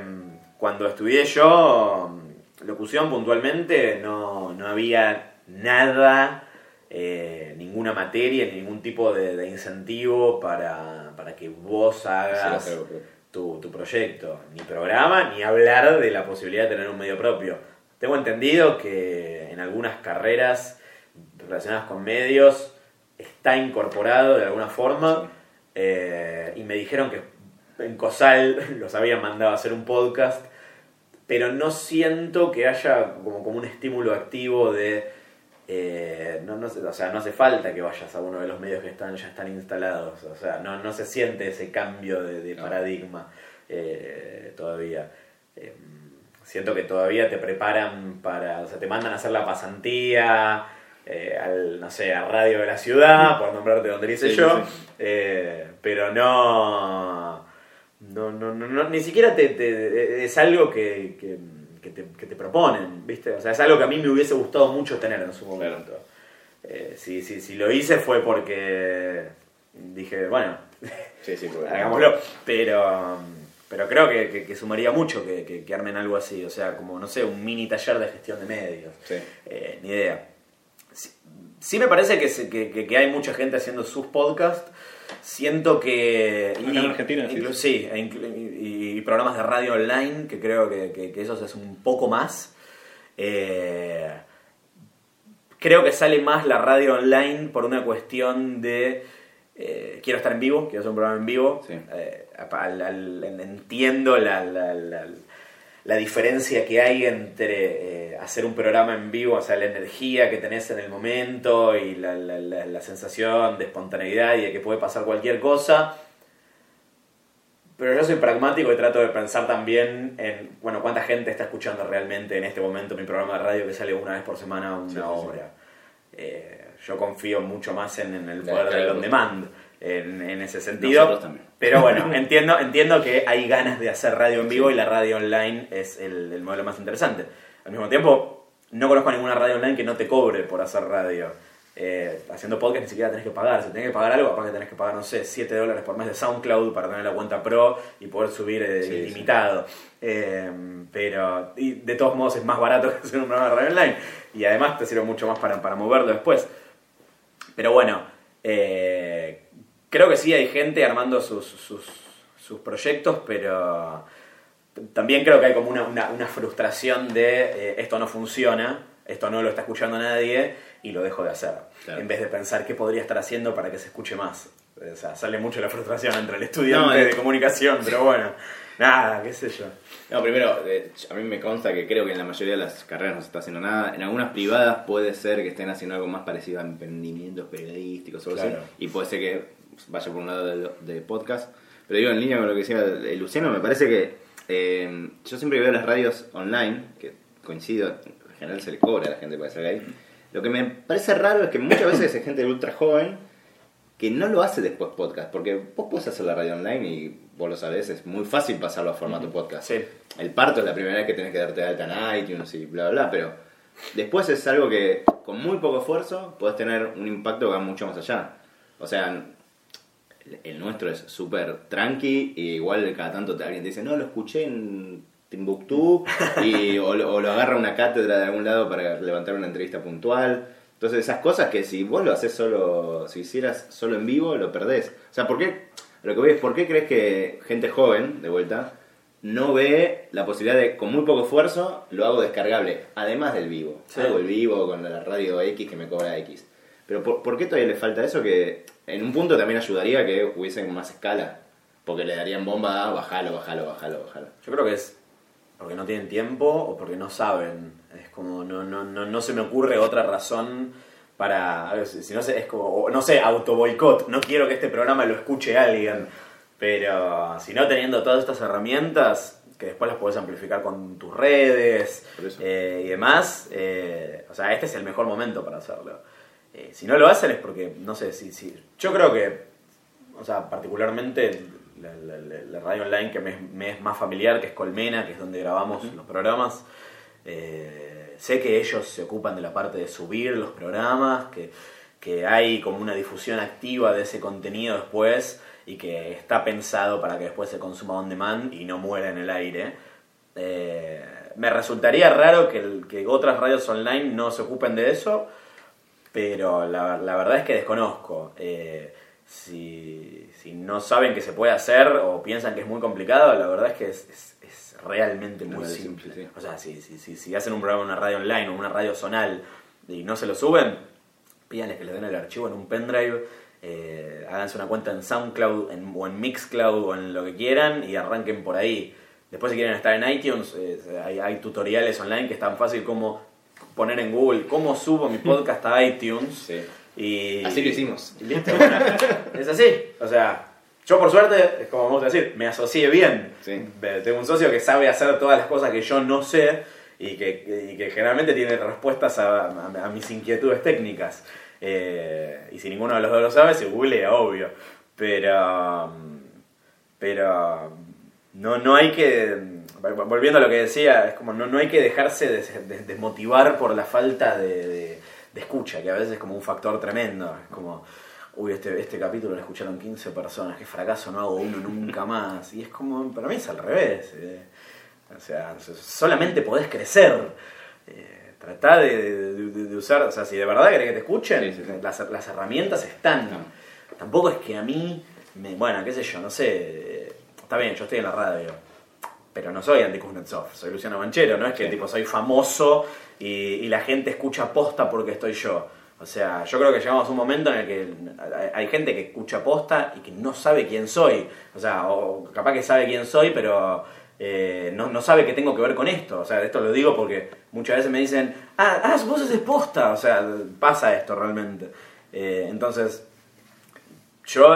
cuando estudié yo locución puntualmente, no, no había nada, eh, ninguna materia, ni ningún tipo de, de incentivo para, para que vos hagas Sí, tu, tu proyecto. Ni programa, ni hablar de la posibilidad de tener un medio propio. Tengo entendido que en algunas carreras relacionadas con medios está incorporado de alguna forma eh, y me dijeron que en COSAL los habían mandado a hacer un podcast, pero no siento que haya como, como un estímulo activo de eh, no, no, o sea, no hace falta que vayas a uno de los medios que están ya están instalados. O sea, no, no se siente ese cambio de, de No. paradigma eh, todavía. Eh, siento que todavía te preparan para, o sea, te mandan a hacer la pasantía eh, al, no sé, a Radio de la Ciudad, por nombrarte donde dice Sí, yo, sí, eh, pero no, no, no, no, no, ni siquiera te, te- es algo que, que, que te, que te proponen, ¿viste? O sea, es algo que a mí me hubiese gustado mucho tener en su momento. Eh, si, si, si lo hice fue porque dije, bueno, Sí, sí, porque- hagámoslo. Pero, pero creo que, que- sumaría mucho que, armen algo así. O sea, como, no sé, un mini taller de gestión de medios. Sí. Eh, ni idea. Sí, sí me parece que, se- que, que- que hay mucha gente haciendo sus podcasts. Siento que... Acá en Argentina, sí. inclu- sí, e inclu- y, y programas de radio online, que creo que, que, que eso es un poco más. Eh, creo que sale más la radio online por una cuestión de eh, quiero estar en vivo, quiero hacer un programa en vivo. Sí. Eh, al- al- entiendo la, la- la- la diferencia que hay entre eh, hacer un programa en vivo, o sea, la energía que tenés en el momento y la, la- la- la sensación de espontaneidad y de que puede pasar cualquier cosa. Pero yo soy pragmático y trato de pensar también en, bueno, cuánta gente está escuchando realmente en este momento mi programa de radio que sale una vez por semana, una Sí, sí, sí. hora. Eh, yo confío mucho más en, en el poder del on demand, en, en ese sentido. Pero bueno, entiendo, entiendo que hay ganas de hacer radio en vivo y la radio online es el, el modelo más interesante. Al mismo tiempo, no conozco a ninguna radio online que no te cobre por hacer radio. Eh, haciendo podcast ni siquiera tenés que pagar. Si tenés que pagar algo, capaz que tenés que pagar, no sé, 7 dólares por mes de SoundCloud para tener la cuenta pro y poder subir eh, Sí, ilimitado. Eh, pero y de todos modos es más barato que hacer un programa de radio online. Y además te sirve mucho más para, para moverlo después. Pero bueno, eh, creo que sí hay gente armando sus, sus, sus proyectos, pero también creo que hay como una, una, una frustración de eh, esto no funciona, esto no lo está escuchando nadie y lo dejo de hacer. Claro. En vez de pensar qué podría estar haciendo para que se escuche más. O sea, sale mucho la frustración entre el estudiante No, eh. de comunicación, pero bueno, nada, qué sé yo. No, primero, eh, a mí me consta que creo que en la mayoría de las carreras no se está haciendo nada. En algunas privadas puede ser que estén haciendo algo más parecido a emprendimientos periodísticos o algo Claro. así. Y puede ser que vaya por un lado de, de podcast. Pero digo, en línea con lo que decía Luciano, me parece que eh, yo siempre veo las radios online, que coincido, en general se le cobra a la gente para ser gay. Lo que me parece raro es que muchas veces hay gente ultra joven que no lo hace después podcast, porque vos podés hacer la radio online y vos lo sabés, es muy fácil pasarlo a formato podcast. Sí. El parto es la primera vez que tenés que darte de alta en iTunes y bla, bla, bla, pero después es algo que con muy poco esfuerzo podés tener un impacto que va mucho más allá. O sea, el, nuestro es súper tranqui y igual cada tanto alguien te dice, no, lo escuché en Timbuktu y, o, lo- o lo agarra una cátedra de algún lado para levantar una entrevista puntual. Entonces esas cosas que si vos lo haces solo, si hicieras solo en vivo, lo perdés. O sea, ¿por qué? Lo que voy es, ¿por qué crees que gente joven, de vuelta, no ve la posibilidad de, con muy poco esfuerzo, lo hago descargable, además del vivo? Sí. Hago el vivo con la radio X que me cobra X. Pero ¿por, por qué todavía le falta eso? Que en un punto también ayudaría que hubiesen más escala. Porque le darían bomba a bajalo, bajalo, bajalo, bajalo. Yo creo que es porque no tienen tiempo o porque no saben. Es como, no, no, no, no se me ocurre otra razón para. Si no sé, es como, no sé, auto boicot. No quiero que este programa lo escuche alguien. Pero si no teniendo todas estas herramientas, que después las puedes amplificar con tus redes eh, y demás, eh, o sea, este es el mejor momento para hacerlo. Eh, si no lo hacen es porque, no sé, si, si, yo creo que o sea, particularmente la, la- radio online que me, es- me es más familiar, que es Colmena, que es donde grabamos los programas. eh, sé que ellos se ocupan de la parte de subir los programas, que, que hay como una difusión activa de ese contenido después y que está pensado para que después se consuma on demand y no muera en el aire. Eh, me resultaría raro que, el- que otras radios online no se ocupen de eso, pero la, la verdad es que desconozco. Eh, si, si no saben que se puede hacer o piensan que es muy complicado, la verdad es que es, es- es realmente muy Muy simple. simple, sí. O sea, si, si, si, si hacen un programa en una radio online o una radio zonal y no se lo suben, pídanles que les den el archivo en un pendrive, eh, háganse una cuenta en SoundCloud en- o en Mixcloud o en lo que quieran y arranquen por ahí. Después si quieren estar en iTunes, eh, hay, hay tutoriales online que es tan fácil como poner en Google cómo subo mi podcast a iTunes. Sí. Y, Así lo hicimos. y listo. es así. O sea, yo por suerte, es como vamos a decir, me asocié bien. Sí. Tengo un socio que sabe hacer todas las cosas que yo no sé y que, y que generalmente tiene respuestas a, a- a mis inquietudes técnicas. Eh, y si ninguno de los dos lo sabe, se googlea, obvio. Pero. Pero. No, no hay que. Volviendo a lo que decía, es como no, no hay que dejarse des- des- desmotivar por la falta de, de- de escucha, que a veces es como un factor tremendo. Es como, uy, este, este capítulo lo escucharon 15 personas, qué fracaso, no hago uno nunca más. Y es como, para mí es al revés. eh. O sea, so- solamente podés crecer. Eh, tratá de, de- de- de usar, o sea, si de verdad querés que te escuchen, Sí, sí, sí. Las, las herramientas están. No. Tampoco es que a mí, me, bueno, qué sé yo, no sé, está bien, yo estoy en la radio, pero no soy Andy Kuznetsov, soy Luciano Banchero, no es que Sí. tipo soy famoso y, y la gente escucha posta porque estoy yo. O sea, yo creo que llegamos a un momento en el que hay- gente que escucha posta y que no sabe quién soy. O sea, o capaz que sabe quién soy, pero eh, no, no sabe qué tengo que ver con esto. O sea, esto lo digo porque muchas veces me dicen, ah, ah vos haces posta. O sea, pasa esto realmente. Eh, entonces, yo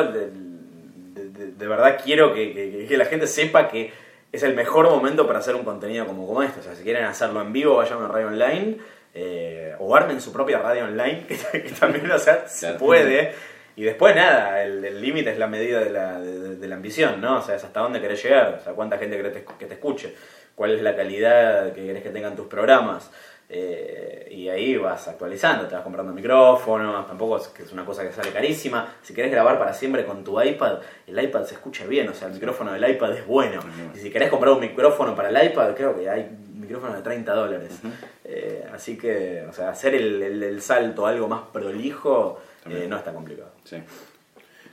de, verdad quiero que, que- que la gente sepa que es el mejor momento para hacer un contenido como, como este. O sea, si quieren hacerlo en vivo, vayan a radio online. eh, o armen su propia radio online, que, que también o sea, se puede. Y después nada, el el límite es la medida de la, de, de la ambición, ¿no? O sea, es hasta dónde querés llegar, o sea, cuánta gente querés te- que te escuche, cuál es la calidad que querés que tengan tus programas. Eh, y ahí vas actualizando, te vas comprando micrófonos, tampoco es que es una cosa que sale carísima. Si querés grabar para siempre con tu iPad, el iPad se escucha bien, o sea, el micrófono del iPad es bueno. Y si querés comprar un micrófono para el iPad, creo que hay micrófonos de 30 dólares. Eh, así que, o sea, hacer el, el- el salto a algo más prolijo eh, no está complicado. Sí.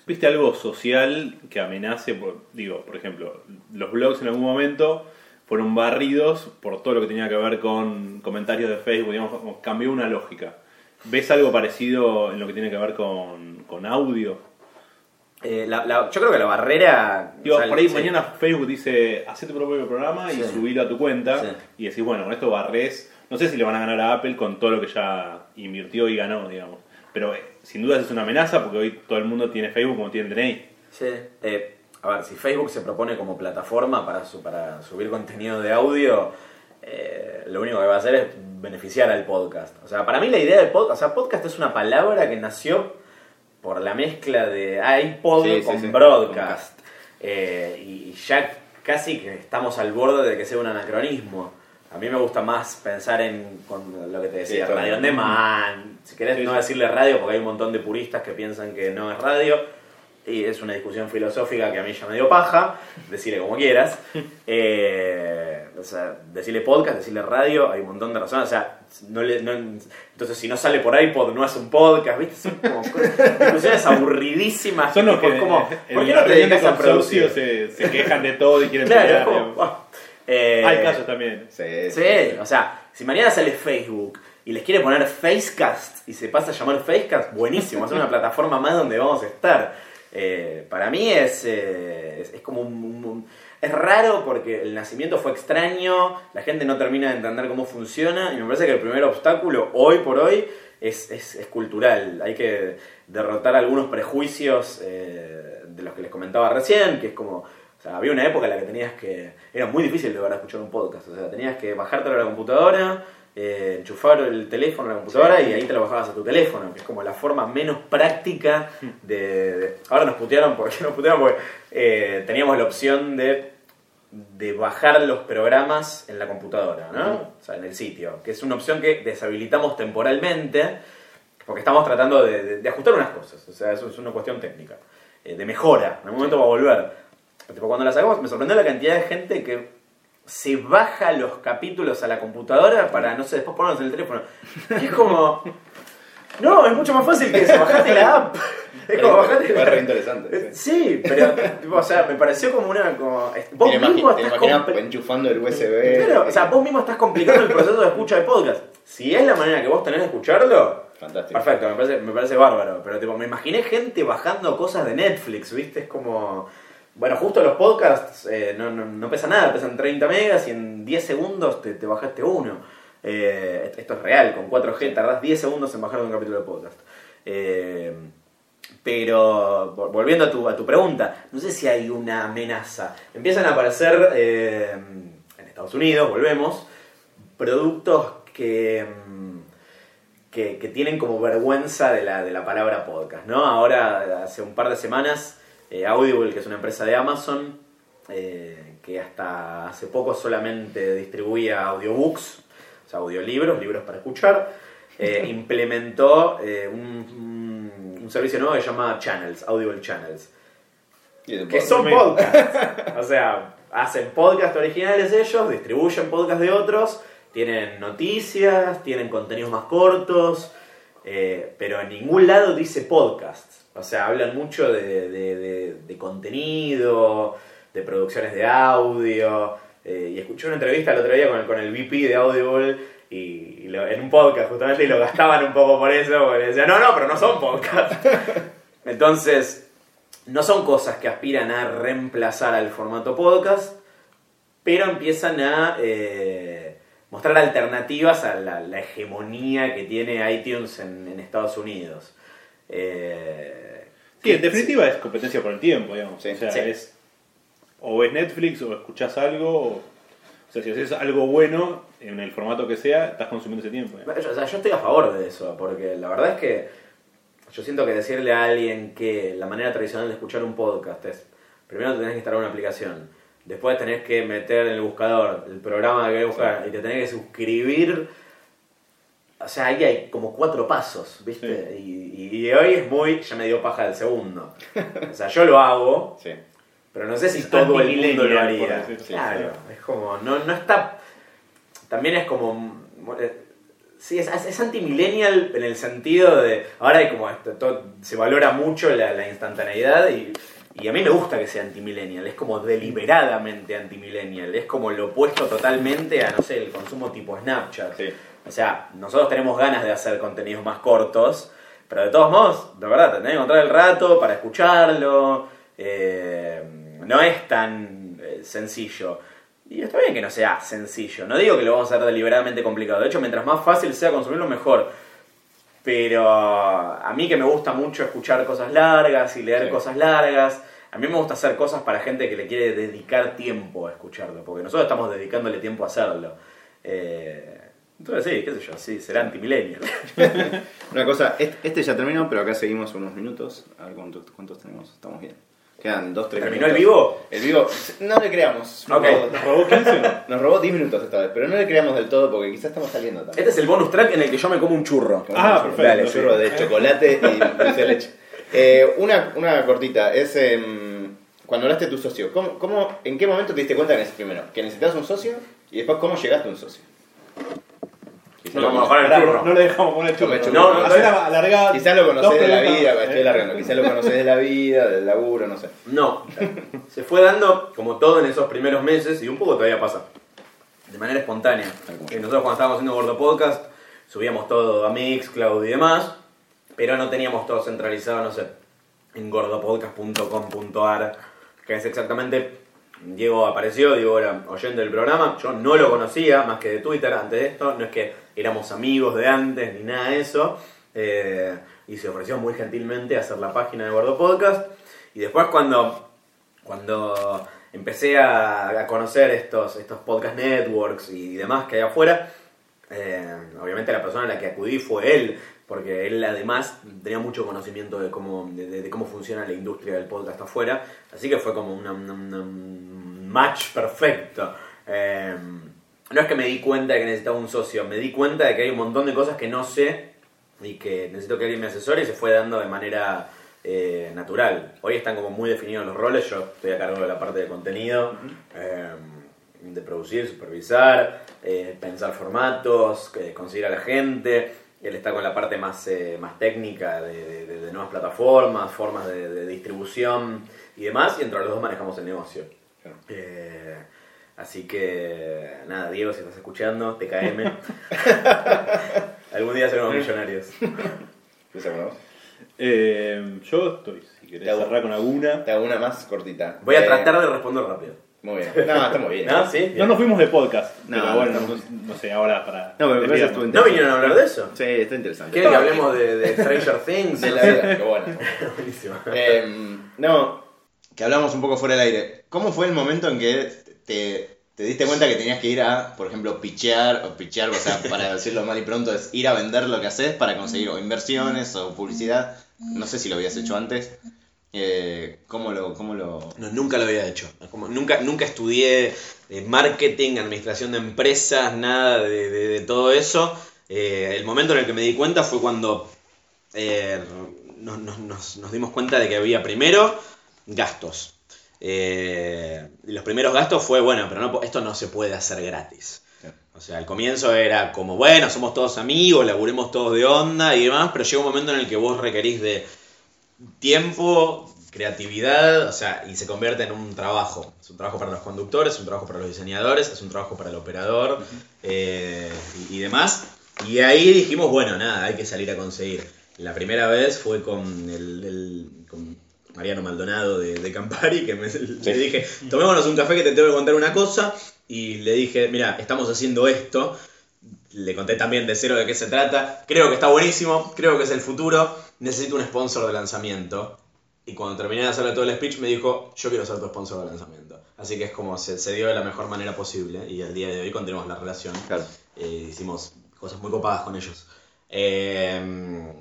¿Viste algo social que amenace? Por, digo, por ejemplo, los blogs en algún momento fueron barridos por todo lo que tenía que ver con comentarios de Facebook, digamos, como cambió una lógica. ¿Ves algo parecido en lo que tiene que ver con, con audio? Eh, la- la- yo creo que la barrera. Digo, o sea, por ahí sí. mañana Facebook dice, haz tu propio programa y Sí. subilo a tu cuenta Sí. y decís, bueno, con esto barres, no sé si le van a ganar a Apple con todo lo que ya invirtió y ganó, digamos. Pero eh, sin duda es una amenaza porque hoy todo el mundo tiene Facebook como tiene DNI. Sí. Eh, a ver, si Facebook se propone como plataforma para, su- para subir contenido de audio, eh, lo único que va a hacer es beneficiar al podcast. O sea, para mí la idea del podcast, o sea, podcast es una palabra que nació por la mezcla de iPod Sí, sí, con sí. broadcast. Eh, y ya casi que estamos al borde de que sea un anacronismo. A mí me gusta más pensar en con lo que te decía, radio on demand. Si querés no decirle radio, porque hay un montón de puristas que piensan que no es radio. Y es una discusión filosófica que a mí ya me dio paja. Decirle como quieras. Eh, o sea, decirle podcast, decirle radio, hay un montón de razones. O sea, no le, no- entonces si no sale por iPod, no es un podcast, ¿viste? Son como cosas- discusiones aburridísimas. Son los que como, ¿por qué no te dedicas a producir? se, se quejan de todo y quieren Claro, pelear. como, eh, Hay casos también. Sí, Sí, o sea, si mañana sale Facebook y les quiere poner Facecast y se pasa a llamar Facecast, buenísimo, es una plataforma más donde vamos a estar. Eh, para mí es, eh, es, como un, Es raro porque el nacimiento fue extraño, la gente no termina de entender cómo funciona y me parece que el primer obstáculo hoy por hoy es, es- cultural. Hay que derrotar algunos prejuicios eh, de los que les comentaba recién, que es como... O sea, había una época en la que tenías que... Era muy difícil de verdad escuchar un podcast. O sea, tenías que bajártelo a la computadora, eh, enchufar el teléfono a la computadora y ahí te lo bajabas a tu teléfono, que es como la forma menos práctica de... de- Ahora nos putearon porque nos putearon porque eh, teníamos la opción de, de bajar los programas en la computadora, ¿no? O sea, en el sitio, que es una opción que deshabilitamos temporalmente porque estamos tratando de, de- de ajustar unas cosas. O sea, eso es una cuestión técnica, eh, de mejora. En algún momento va a volver. Tipo, cuando la sacamos, me sorprendió la cantidad de gente que se baja los capítulos a la computadora para, no sé, después ponerlos en el teléfono. Es como. No, es mucho más fácil que eso. Bajate la app. Es como bajate Fue la re interesante. sí. Sí, pero, tipo, o sea, me pareció como una. Como, vos Te mismo te estás compli- enchufando el USB. Claro, o sea, vos mismo estás complicando el proceso de escucha de podcast. Si es la manera que vos tenés de escucharlo, Fantástico. perfecto, me parece, me parece bárbaro. Pero tipo, me imaginé gente bajando cosas de Netflix, ¿viste? Es como. Bueno, justo los podcasts eh, no, no, no pesan nada, pesan 30 megas y en 10 segundos te, te bajaste uno. Eh, esto es real, con 4G tardás 10 segundos en bajar un capítulo de podcast. Eh, pero vol- volviendo a tu, a tu pregunta, no sé si hay una amenaza. Empiezan a aparecer eh, en Estados Unidos, volvemos, productos que, que, que tienen como vergüenza de la, de la palabra podcast. ¿no? Ahora, hace un par de semanas, eh, Audible, que es una empresa de Amazon, eh, que hasta hace poco solamente distribuía audiobooks, o sea, audiolibros, libros para escuchar, eh, implementó eh, un, servicio nuevo que se llama Channels, Audible Channels que son podcasts. O sea, hacen podcasts originales ellos, distribuyen podcasts de otros, tienen noticias, tienen contenidos más cortos, eh, pero en ningún lado dice podcasts. O sea, hablan mucho de, de- de- de contenido, de producciones de audio. eh, y escuché una entrevista el otro día con el, con el VP de Audible y, y lo- en un podcast justamente y lo gastaban un poco por eso, porque decían, no, no, pero no son podcasts. Entonces, no son cosas que aspiran a reemplazar al formato podcast, pero empiezan a eh, mostrar alternativas a la, la hegemonía que tiene iTunes en, en Estados Unidos. Eh, Sí, en definitiva es competencia por el tiempo, digamos. Sí. o sea, es o ves Netflix o escuchás algo. O, o sea, si haces algo bueno en el formato que sea, estás consumiendo ese tiempo. o sea, yo estoy a favor de eso, porque la verdad es que yo siento que decirle a alguien que la manera tradicional de escuchar un podcast es, primero te tenés que instalar una aplicación, después tenés que meter en el buscador el programa que querés buscar y te tenés que suscribir. O sea, ahí hay como cuatro pasos, ¿viste? Y, y hoy es muy, ya me dio paja el segundo. O sea, yo lo hago, Sí. pero no sé si Es todo el mundo lo haría. Claro, es como, no, no está. También es como. eh, Sí, es, es anti-millennial en el sentido de. Ahora hay como. esto, todo- se valora mucho la, la instantaneidad y, y a mí me gusta que sea anti-millennial. Es como deliberadamente anti-millennial. Es como lo opuesto totalmente a, no sé, el consumo tipo Snapchat. Sí. O sea, nosotros tenemos ganas de hacer contenidos más cortos, pero de todos modos, de verdad, tenés que encontrar el rato para escucharlo. eh, no es tan eh, sencillo. Y está bien que no sea sencillo. No digo que lo vamos a hacer deliberadamente complicado. De hecho, mientras más fácil sea consumirlo, mejor. Pero a mí que me gusta mucho escuchar cosas largas y leer Sí. cosas largas, a mí me gusta hacer cosas para gente que le quiere dedicar tiempo a escucharlo, porque nosotros estamos dedicándole tiempo a hacerlo. Eh, entonces sí, qué sé yo, sí, será antimillennial. Una cosa, este, este ya terminó, pero acá seguimos unos minutos. A ver cuántos, cuántos tenemos. Estamos bien. Quedan dos, tres ¿Terminó el vivo? El vivo, no le creamos. Ok. ¿Nos robó 15 o no? Nos robó 10 minutos esta vez, pero no le creamos del todo porque quizás estamos saliendo también. Este es el bonus track en el que yo me como un churro. Ah, perfecto, Dale, sí. churro de chocolate y dulce de leche. Eh, una, una cortita, es em, cuando hablaste de tu socio, ¿cómo, cómo, ¿en qué momento te diste cuenta que primero que necesitabas un socio y después cómo llegaste a un socio? No lo el churro. no le dejamos poner el churro. Churro. No, no, no. Quizás lo dos conoces de la vida, estoy eh. largando, quizás lo conoces de la vida, del laburo, no sé. No, se fue dando como todo en esos primeros meses y un poco todavía pasa. De manera espontánea. Eh, Nosotros cuando estábamos haciendo Gordo Podcast subíamos todo a Mixcloud y demás, pero no teníamos todo centralizado, no sé, en gordopodcast.com.ar, que es exactamente... Diego apareció, Diego era oyente del programa, yo no lo conocía más que de Twitter antes de esto, no es que éramos amigos de antes ni nada de eso, eh, y se ofreció muy gentilmente a hacer la página de Gordo Podcast, y después cuando cuando empecé a, a conocer estos, estos podcast networks y demás que hay afuera, eh, obviamente la persona a la que acudí fue él, porque él además tenía mucho conocimiento de cómo, de, cómo funciona la industria del podcast afuera, así que fue como un match perfecto. Eh, no es que me di cuenta de que necesitaba un socio, me di cuenta de que hay un montón de cosas que no sé y que necesito que alguien me asesore y se fue dando de manera eh, natural. Hoy están como muy definidos los roles, yo estoy a cargo de la parte de contenido, eh, de producir, supervisar, eh, pensar formatos, conseguir a la gente. Él está con la parte más, más técnica de, de- de nuevas plataformas, formas de, de distribución y demás, y entre los dos manejamos el negocio. Claro. Así que, nada, Diego, si estás escuchando, TKM. Algún día seremos millonarios. ¿Empieza con vos? Eh, yo estoy, si querés Te hago- cerrar con alguna. Te hago una más cortita. Voy a Eh, tratar de responder rápido. Muy bien. No, está muy bien. ¿No? ¿Sí? No nos fuimos de podcast. No, pero bueno, no. no, no sé, ahora para. No, pero me parece desviarnos. estuvo ¿No vinieron a hablar de eso? Sí, está interesante. ¿Quieren que hablemos de, de Stranger Things? De No la vida, qué bueno. Buenísimo. Eh, no, que hablamos un poco fuera del aire. ¿Cómo fue el momento en que te, te diste cuenta que tenías que ir a, por ejemplo, pichear, o pichear, o sea, para decirlo mal y pronto, es ir a vender lo que haces para conseguir o inversiones o publicidad? No sé si lo habías hecho antes. Eh, ¿Cómo lo...? Cómo lo... No, nunca lo había hecho. Como nunca, nunca estudié eh, marketing, administración de empresas, nada de, de- de todo eso. Eh, el momento en el que me di cuenta fue cuando nos- nos- nos dimos cuenta de que había primero gastos. Eh, los primeros gastos fue, bueno, pero no, esto no se puede hacer gratis. O sea, al comienzo era como, bueno, somos todos amigos, laburemos todos de onda y demás, pero llega un momento en el que vos requerís de tiempo, creatividad, o sea, y se convierte en un trabajo. Es un trabajo para los conductores, es un trabajo para los diseñadores, es un trabajo para el operador eh, y, y demás. Y ahí dijimos, bueno, nada, hay que salir a conseguir. La primera vez fue con, el, el- con Mariano Maldonado de, de Campari, que me, le dije, tomémonos un café que te tengo que contar una cosa. Y le dije, mira, estamos haciendo esto. Le conté también de cero de qué se trata. Creo que está buenísimo, creo que es el futuro. Necesito un sponsor de lanzamiento. Y cuando terminé de hacerle todo el speech me dijo, yo quiero ser tu sponsor de lanzamiento. Así que es como se, se dio de la mejor manera posible. Y al día de hoy continuamos la relación. Claro. Eh, hicimos cosas muy copadas con ellos. Eh,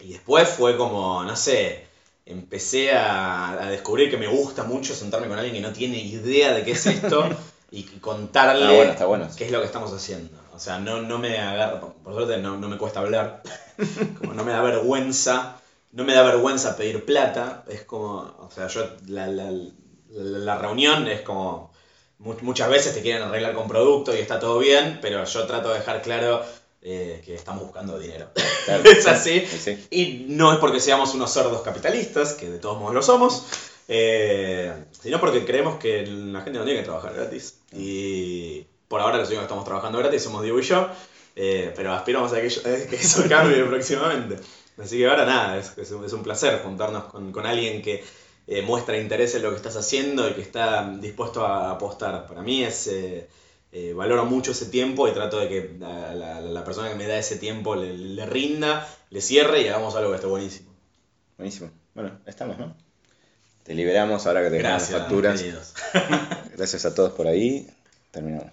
y después fue como, no sé, empecé a, a descubrir que me gusta mucho sentarme con alguien que no tiene idea de qué es esto y contarle Está bueno, está bueno. qué es lo que estamos haciendo. O sea, no, no me agarra, por suerte no, no me cuesta hablar, como no me da vergüenza, no me da vergüenza pedir plata, es como, o sea, yo, la, la- la- la reunión es como, mu- muchas veces te quieren arreglar con producto y está todo bien, pero yo trato de dejar claro eh, que estamos buscando dinero. Claro. es así. Sí, sí. Y no es porque seamos unos cerdos capitalistas, que de todos modos lo somos, eh, sino porque creemos que la gente no tiene que trabajar gratis. Y por ahora los únicos que estamos trabajando gratis somos Diego y yo, eh, pero aspiramos a que, eso cambie próximamente. Así que ahora nada, es, es un, es un placer juntarnos con, con alguien que muestra interés en lo que estás haciendo y que está dispuesto a apostar. Para mí es... eh, valoro mucho ese tiempo y trato de que la, la- la persona que me da ese tiempo le, le rinda, le cierre y hagamos algo que esté buenísimo. Buenísimo. Bueno, estamos, ¿no? Te liberamos ahora que te las facturas. Gracias a todos por ahí. Terminamos.